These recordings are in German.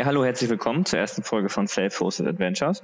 Ja, hallo, herzlich willkommen zur ersten Folge von Self-Hosted Adventures.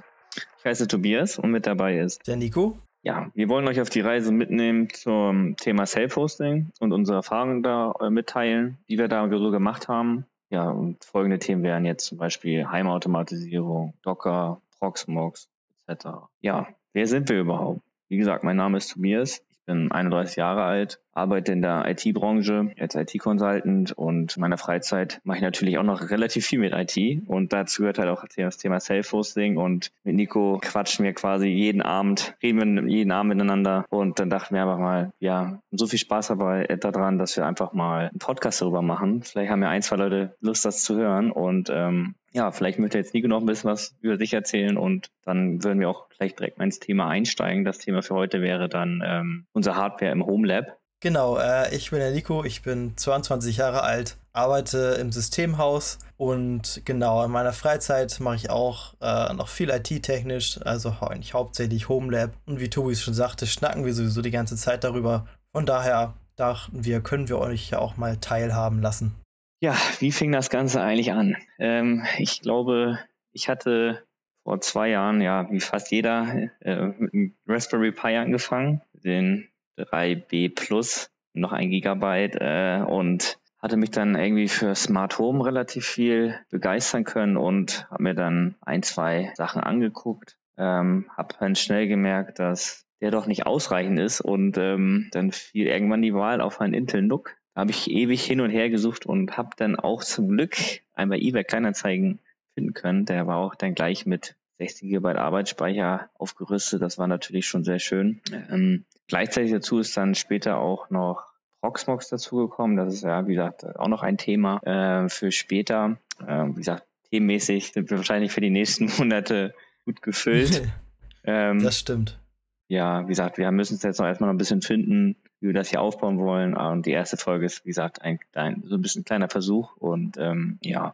Ich heiße Tobias und mit dabei ist der Nico. Ja, wir wollen euch auf die Reise mitnehmen zum Thema Self-Hosting und unsere Erfahrungen da äh, mitteilen, die wir da so gemacht haben. Ja, und folgende Themen wären jetzt zum Beispiel Heimautomatisierung, Docker, Proxmox etc. Ja, wer sind wir überhaupt? Wie gesagt, mein Name ist Tobias bin 31 Jahre alt, arbeite in der IT-Branche als IT-Consultant und in meiner Freizeit mache ich natürlich auch noch relativ viel mit IT und dazu gehört halt auch das Thema Self-Hosting und mit Nico quatschen wir quasi jeden Abend, reden wir jeden Abend miteinander und dann dachten wir einfach mal, ja, so viel Spaß dabei äh, daran, dass wir einfach mal einen Podcast darüber machen. Vielleicht haben ja ein, zwei Leute Lust, das zu hören und ähm, ja, vielleicht möchte jetzt Nico noch ein bisschen was über sich erzählen und dann würden wir auch gleich direkt mal ins Thema einsteigen. Das Thema für heute wäre dann ähm, unser Hardware im Home Lab. Genau, äh, ich bin der Nico, ich bin 22 Jahre alt, arbeite im Systemhaus und genau in meiner Freizeit mache ich auch äh, noch viel IT-technisch, also eigentlich hauptsächlich Home Lab und wie Tobi schon sagte, schnacken wir sowieso die ganze Zeit darüber. Von daher dachten wir, können wir euch ja auch mal teilhaben lassen. Ja, wie fing das Ganze eigentlich an? Ähm, ich glaube, ich hatte vor zwei Jahren, ja, wie fast jeder, äh, mit einem Raspberry Pi angefangen, den 3B Plus, noch ein Gigabyte äh, und hatte mich dann irgendwie für Smart Home relativ viel begeistern können und habe mir dann ein, zwei Sachen angeguckt. Ähm, habe dann schnell gemerkt, dass der doch nicht ausreichend ist und ähm, dann fiel irgendwann die Wahl auf einen Intel NUC habe ich ewig hin und her gesucht und habe dann auch zum Glück einmal eBay Kleinanzeigen finden können. Der war auch dann gleich mit 60 GB Arbeitsspeicher aufgerüstet. Das war natürlich schon sehr schön. Ähm, gleichzeitig dazu ist dann später auch noch Proxmox dazugekommen. Das ist ja, wie gesagt, auch noch ein Thema äh, für später. Äh, wie gesagt, themenmäßig sind wir wahrscheinlich für die nächsten Monate gut gefüllt. ähm, das stimmt. Ja, wie gesagt, wir müssen es jetzt noch erstmal noch ein bisschen finden, wie wir das hier aufbauen wollen. Und die erste Folge ist, wie gesagt, ein, ein so ein bisschen ein kleiner Versuch. Und ähm, ja,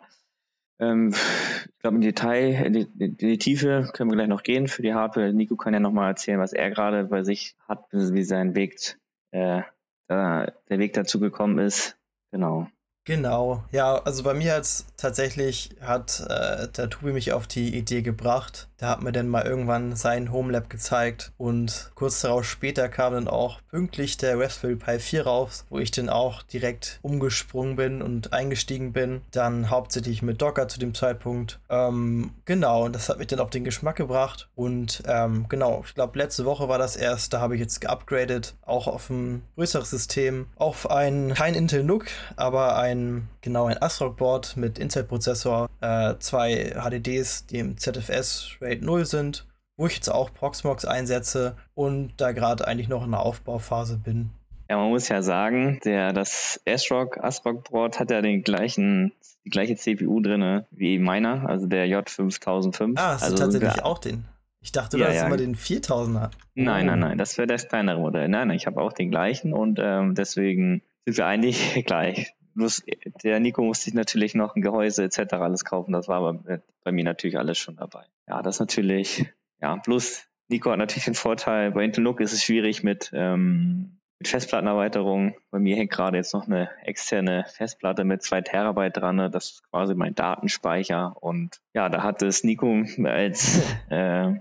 ähm, ich glaube, im Detail, in die, in die, Tiefe können wir gleich noch gehen für die Hardware. Nico kann ja nochmal erzählen, was er gerade bei sich hat, wie sein Weg, äh, der Weg dazu gekommen ist. Genau. Genau, ja, also bei mir hat tatsächlich hat äh, der Tobi mich auf die Idee gebracht. Der hat mir dann mal irgendwann sein Homelab gezeigt und kurz darauf später kam dann auch pünktlich der Raspberry Pi 4 raus, wo ich dann auch direkt umgesprungen bin und eingestiegen bin. Dann hauptsächlich mit Docker zu dem Zeitpunkt. Ähm, genau, und das hat mich dann auf den Geschmack gebracht. Und ähm, genau, ich glaube, letzte Woche war das erst, da habe ich jetzt geupgradet, auch auf ein größeres System, auf ein, kein Intel NUC, aber ein ein, genau ein ASRock-Board mit Intel-Prozessor, äh, zwei HDDs, die im ZFS Rate 0 sind, wo ich jetzt auch Proxmox einsetze und da gerade eigentlich noch in der Aufbauphase bin. Ja, man muss ja sagen, der, das ASRock, ASRock Board hat ja den gleichen, die gleiche CPU drin wie meiner, also der J5005. Ah, hast also du tatsächlich auch den? Ich dachte, du ja, hast ja. immer den 4000er. Nein, nein, nein, das wäre das kleinere Modell. Nein, nein, ich habe auch den gleichen und ähm, deswegen sind wir eigentlich gleich. Bloß der Nico musste sich natürlich noch ein Gehäuse etc. alles kaufen. Das war aber bei mir natürlich alles schon dabei. Ja, das natürlich, ja, bloß Nico hat natürlich den Vorteil, bei Intel NUC ist es schwierig mit, ähm, mit Festplattenerweiterung. Bei mir hängt gerade jetzt noch eine externe Festplatte mit zwei Terabyte dran. Ne? Das ist quasi mein Datenspeicher. Und ja, da hat es Nico als äh,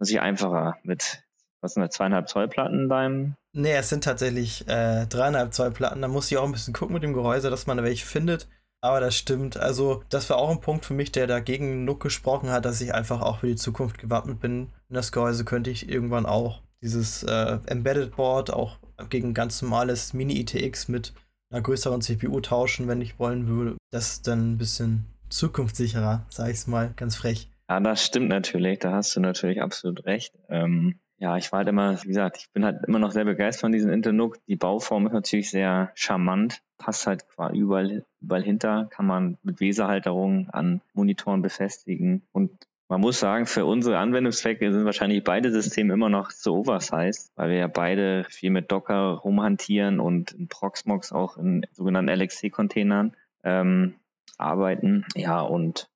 sich einfacher mit was sind das, zweieinhalb Zoll Platten beim Nee, es sind tatsächlich äh, dreieinhalb Zoll Platten. Da muss ich auch ein bisschen gucken mit dem Gehäuse, dass man da welche findet. Aber das stimmt. Also, das war auch ein Punkt für mich, der dagegen Nook gesprochen hat, dass ich einfach auch für die Zukunft gewappnet bin. Und das Gehäuse könnte ich irgendwann auch dieses äh, Embedded Board auch gegen ganz normales Mini-ITX mit einer größeren CPU tauschen, wenn ich wollen würde. Das ist dann ein bisschen zukunftssicherer, sag ich es mal ganz frech. Ja, das stimmt natürlich. Da hast du natürlich absolut recht. Ähm, ja, ich war halt immer, wie gesagt, ich bin halt immer noch sehr begeistert von diesem Internook. Die Bauform ist natürlich sehr charmant, passt halt quasi überall, überall hinter, kann man mit Weserhalterungen an Monitoren befestigen. Und man muss sagen, für unsere Anwendungszwecke sind wahrscheinlich beide Systeme immer noch zu oversized, weil wir ja beide viel mit Docker rumhantieren und in Proxmox auch in sogenannten LXC-Containern ähm, arbeiten. Ja, und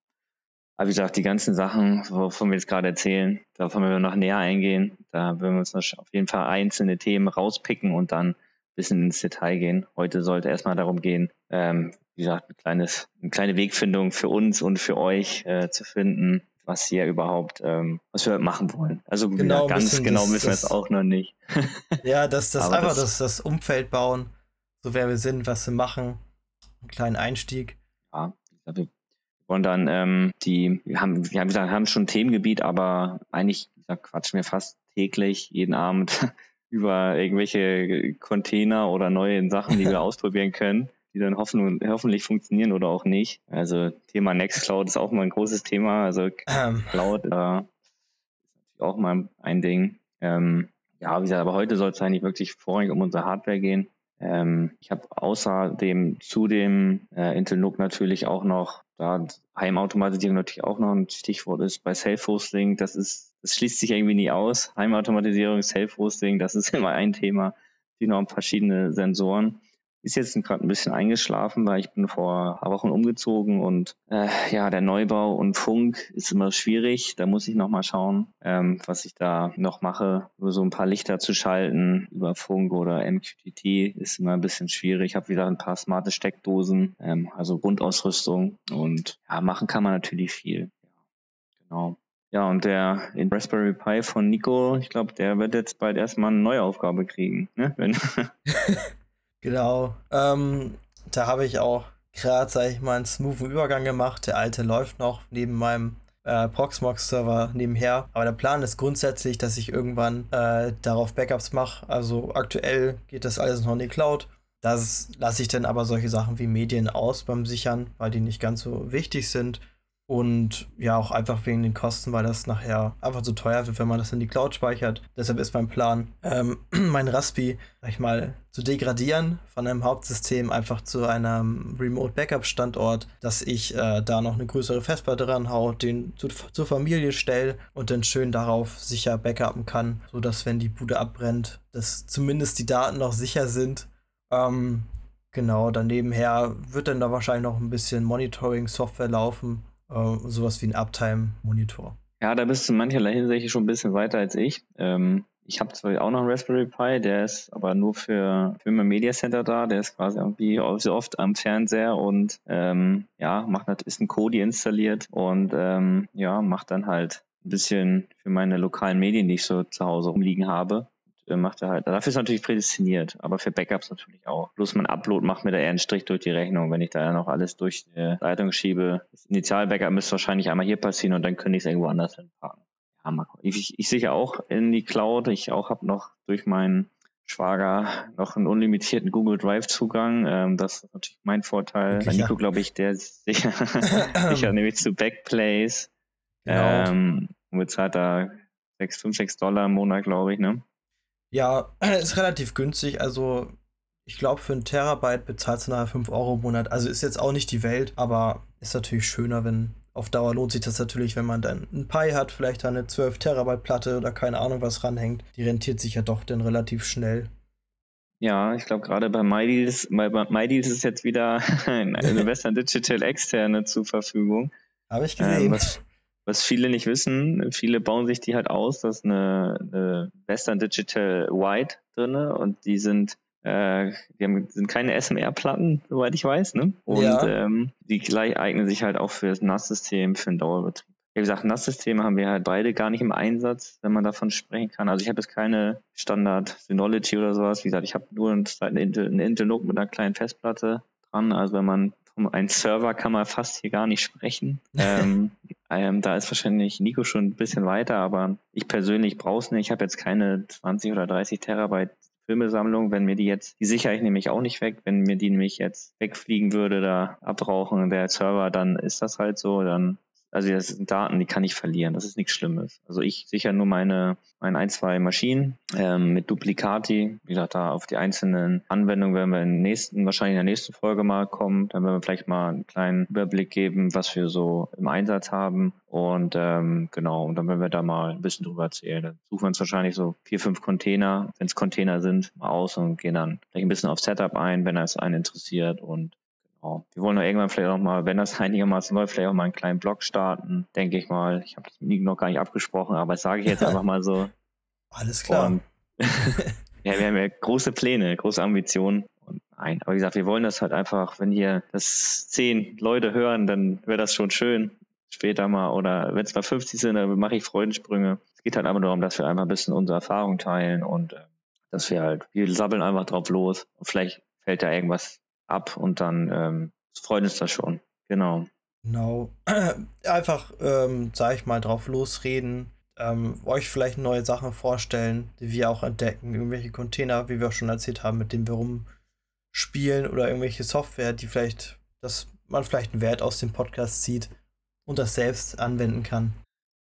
aber wie gesagt, die ganzen Sachen, wovon wir jetzt gerade erzählen, davon werden wir noch näher eingehen. Da werden wir uns auf jeden Fall einzelne Themen rauspicken und dann ein bisschen ins Detail gehen. Heute sollte erstmal darum gehen, ähm, wie gesagt, ein kleines, eine kleine Wegfindung für uns und für euch äh, zu finden, was wir überhaupt, ähm, was wir machen wollen. Also genau, gesagt, ganz genau das, wissen wir es auch noch nicht. ja, das, das einfach das, das Umfeld bauen, so wer wir sind, was wir machen, einen kleinen Einstieg. Ja, wir wollen dann ähm, die, wir haben, wir haben gesagt, haben schon ein Themengebiet, aber eigentlich da quatschen wir fast täglich, jeden Abend über irgendwelche Container oder neue Sachen, die wir ausprobieren können die dann hoffen, hoffentlich funktionieren oder auch nicht. Also Thema Nextcloud ist auch mal ein großes Thema. Also ähm. Cloud äh, ist natürlich auch mal ein Ding. Ähm, ja, wie gesagt, aber heute soll es eigentlich wirklich vorrangig um unsere Hardware gehen. Ähm, ich habe außerdem zu dem äh, Intel NUC natürlich auch noch, da Heimautomatisierung natürlich auch noch ein Stichwort ist bei Self-Hosting. Das ist, das schließt sich irgendwie nie aus. Heimautomatisierung, Self-Hosting, das ist immer ein Thema. Die noch verschiedene Sensoren ist jetzt gerade ein bisschen eingeschlafen, weil ich bin vor ein paar Wochen umgezogen und äh, ja, der Neubau und Funk ist immer schwierig. Da muss ich nochmal schauen, ähm, was ich da noch mache. Nur so ein paar Lichter zu schalten über Funk oder MQTT ist immer ein bisschen schwierig. Ich habe wieder ein paar smarte Steckdosen, ähm, also Grundausrüstung und ja, machen kann man natürlich viel. Ja, genau. Ja, und der in Raspberry Pi von Nico, ich glaube, der wird jetzt bald erstmal eine neue Aufgabe kriegen. Ne? Genau. Ähm, da habe ich auch gerade, sage ich mal, einen smoothen Übergang gemacht. Der alte läuft noch neben meinem äh, Proxmox-Server nebenher. Aber der Plan ist grundsätzlich, dass ich irgendwann äh, darauf Backups mache. Also aktuell geht das alles noch in die Cloud. Das lasse ich dann aber solche Sachen wie Medien aus beim Sichern, weil die nicht ganz so wichtig sind. Und ja, auch einfach wegen den Kosten, weil das nachher einfach zu teuer wird, wenn man das in die Cloud speichert. Deshalb ist mein Plan, ähm, mein Raspi, sag ich mal, zu degradieren von einem Hauptsystem einfach zu einem Remote Backup Standort, dass ich äh, da noch eine größere Festplatte ranhau, den zu, zur Familie stelle und dann schön darauf sicher backuppen kann, sodass, wenn die Bude abbrennt, dass zumindest die Daten noch sicher sind. Ähm, genau, daneben her wird dann da wahrscheinlich noch ein bisschen Monitoring-Software laufen äh, sowas wie ein Uptime-Monitor. Ja, da bist du in mancherlei Hinsicht schon ein bisschen weiter als ich. Ähm, ich habe zwar auch noch einen Raspberry Pi, der ist aber nur für, für mein Media Center da. Der ist quasi irgendwie so oft am Fernseher und ähm, ja, macht ist ein Kodi installiert und ähm, ja, macht dann halt ein bisschen für meine lokalen Medien, die ich so zu Hause rumliegen habe, macht er halt. Dafür ist er natürlich prädestiniert, aber für Backups natürlich auch. Bloß mein Upload macht mir da eher einen Strich durch die Rechnung, wenn ich da ja noch alles durch die Leitung schiebe. Das Initial-Backup müsste wahrscheinlich einmal hier passieren und dann könnte ich es irgendwo anders hinpacken. Ja, mal Ich, ich sicher auch in die Cloud. Ich auch habe noch durch meinen Schwager noch einen unlimitierten Google Drive Zugang. Ähm, das ist natürlich mein Vorteil. Bei Nico, glaube ich, der ist sicher, sicher nämlich zu Backplace. Genau. Ähm, und bezahlt da 6, 5, 6 Dollar im Monat, glaube ich, ne? Ja, ist relativ günstig. Also, ich glaube, für einen Terabyte bezahlst du nachher 5 Euro im Monat. Also ist jetzt auch nicht die Welt, aber ist natürlich schöner, wenn auf Dauer lohnt sich das natürlich, wenn man dann ein Pi hat, vielleicht eine 12 Terabyte Platte oder keine Ahnung was ranhängt. Die rentiert sich ja doch dann relativ schnell. Ja, ich glaube gerade bei MyDeals, bei MyDeals ist jetzt wieder eine Western Digital externe zur Verfügung. Habe ich gesehen. Ähm, was, was viele nicht wissen, viele bauen sich die halt aus, da ist eine, eine Western Digital White drin und die sind äh, die haben, sind keine SMR-Platten, soweit ich weiß, ne? Und ja. ähm, die gleich eignen sich halt auch für das NAS-System, für den Dauerbetrieb. Wie gesagt, NAS-Systeme haben wir halt beide gar nicht im Einsatz, wenn man davon sprechen kann. Also ich habe jetzt keine Standard Synology oder sowas. Wie gesagt, ich habe nur einen Intel, einen Intel NUC mit einer kleinen Festplatte dran. Also wenn man um einen Server kann man fast hier gar nicht sprechen. ähm, ähm, da ist wahrscheinlich Nico schon ein bisschen weiter, aber ich persönlich brauche es nicht. Ich habe jetzt keine 20 oder 30 Terabyte Filmesammlung. Wenn mir die jetzt, die sichere ich nämlich auch nicht weg. Wenn mir die nämlich jetzt wegfliegen würde, da abrauchen der Server, dann ist das halt so. Dann also das sind Daten, die kann ich verlieren. Das ist nichts Schlimmes. Also ich sichere nur meine, meine ein, zwei Maschinen ähm, mit Duplicati. Wie gesagt, da auf die einzelnen Anwendungen werden wir in nächsten, wahrscheinlich in der nächsten Folge mal kommen. Dann werden wir vielleicht mal einen kleinen Überblick geben, was wir so im Einsatz haben. Und ähm, genau, und dann werden wir da mal ein bisschen drüber erzählen. Dann suchen wir uns wahrscheinlich so vier, fünf Container, wenn es Container sind, mal aus und gehen dann vielleicht ein bisschen auf Setup ein, wenn es einen interessiert. Und. Wir wollen irgendwann vielleicht auch mal, wenn das einigermaßen läuft, vielleicht auch mal einen kleinen Blog starten, denke ich mal. Ich habe das noch gar nicht abgesprochen, aber das sage ich jetzt einfach mal so. Alles klar. Ja, wir haben ja große Pläne, große Ambitionen und ein. Aber wie gesagt, wir wollen das halt einfach, wenn hier das zehn Leute hören, dann wäre das schon schön. Später mal oder wenn es mal 50 sind, dann mache ich Freudensprünge. Es geht halt einfach darum, dass wir einfach ein bisschen unsere Erfahrung teilen und äh, dass wir halt, wir sabbeln einfach drauf los. Und vielleicht fällt da irgendwas ab und dann ähm, freuen uns das schon. Genau. Genau. Einfach, ähm, sag ich mal, drauf losreden, ähm, euch vielleicht neue Sachen vorstellen, die wir auch entdecken. Irgendwelche Container, wie wir auch schon erzählt haben, mit denen wir rumspielen oder irgendwelche Software, die vielleicht, dass man vielleicht einen Wert aus dem Podcast zieht und das selbst anwenden kann.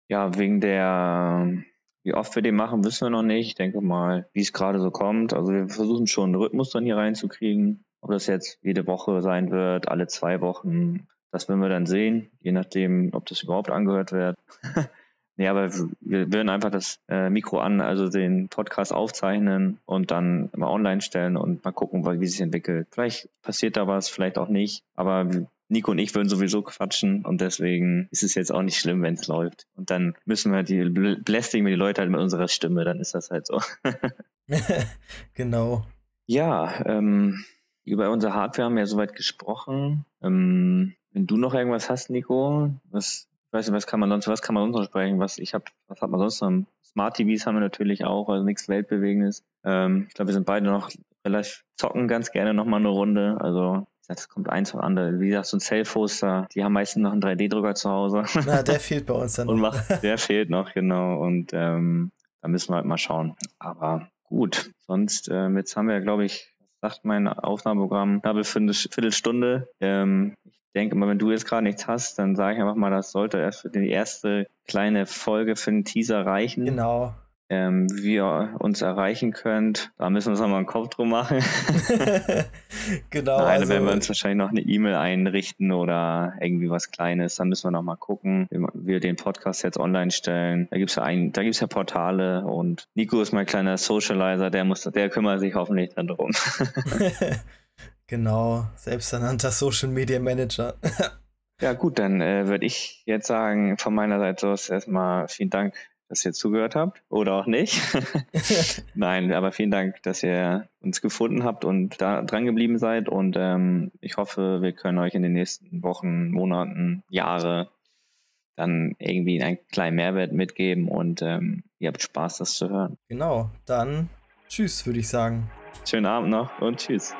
Ja, wegen der, wie oft wir den machen, wissen wir noch nicht. Ich denke mal, wie es gerade so kommt. Also wir versuchen schon einen Rhythmus dann hier reinzukriegen. Ob das jetzt jede Woche sein wird, alle zwei Wochen, das werden wir dann sehen, je nachdem, ob das überhaupt angehört wird. nee, aber wir würden einfach das äh, Mikro an, also den Podcast aufzeichnen und dann immer online stellen und mal gucken, wie sich entwickelt. Vielleicht passiert da was, vielleicht auch nicht. Aber Nico und ich würden sowieso quatschen und deswegen ist es jetzt auch nicht schlimm, wenn es läuft. Und dann müssen wir die belästigen wir die Leute halt mit unserer Stimme, dann ist das halt so. genau. Ja, ähm, über unsere Hardware haben wir ja soweit gesprochen. Ähm, wenn du noch irgendwas hast, Nico, was, ich weiß nicht, was kann man sonst, was kann man sonst noch sprechen? Was ich habe, was hat man sonst noch? Smart TVs haben wir natürlich auch, also nichts Weltbewegendes. Ähm, ich glaube, wir sind beide noch relativ zocken ganz gerne noch mal eine Runde. Also das kommt eins von andere. Wie gesagt, so ein Self-Hoster, die haben meistens noch einen 3D-Drucker zu Hause. Na, der fehlt bei uns dann noch. Macht, der fehlt noch, genau. Und ähm, da müssen wir halt mal schauen. Aber gut, sonst, ähm, jetzt haben wir glaube ich, sagt mein Aufnahmeprogramm, eine Viertelstunde. Ähm, ich denke mal, wenn du jetzt gerade nichts hast, dann sage ich einfach mal, das sollte erst für die erste kleine Folge für den Teaser reichen. Genau ähm, wie ihr uns erreichen könnt. Da müssen wir uns nochmal einen Kopf drum machen. genau. Nein, also, werden wir uns wahrscheinlich noch eine E-Mail einrichten oder irgendwie was Kleines. Dann müssen wir nochmal gucken, wie wir den Podcast jetzt online stellen. Da ja ein, da gibt's ja Portale und Nico ist mein kleiner Socializer, der muss, der kümmert sich hoffentlich dann drum. genau, selbsternannter Social Media Manager. ja, gut, dann äh, würde ich jetzt sagen, von meiner Seite aus erstmal vielen Dank dass ihr zugehört habt oder auch nicht. Nein, aber vielen Dank, dass ihr uns gefunden habt und da dran geblieben seid. Und ähm, ich hoffe, wir können euch in den nächsten Wochen, Monaten, Jahre dann irgendwie einen kleinen Mehrwert mitgeben und ähm, ihr habt Spaß, das zu hören. Genau, dann tschüss, würde ich sagen. Schönen Abend noch und tschüss.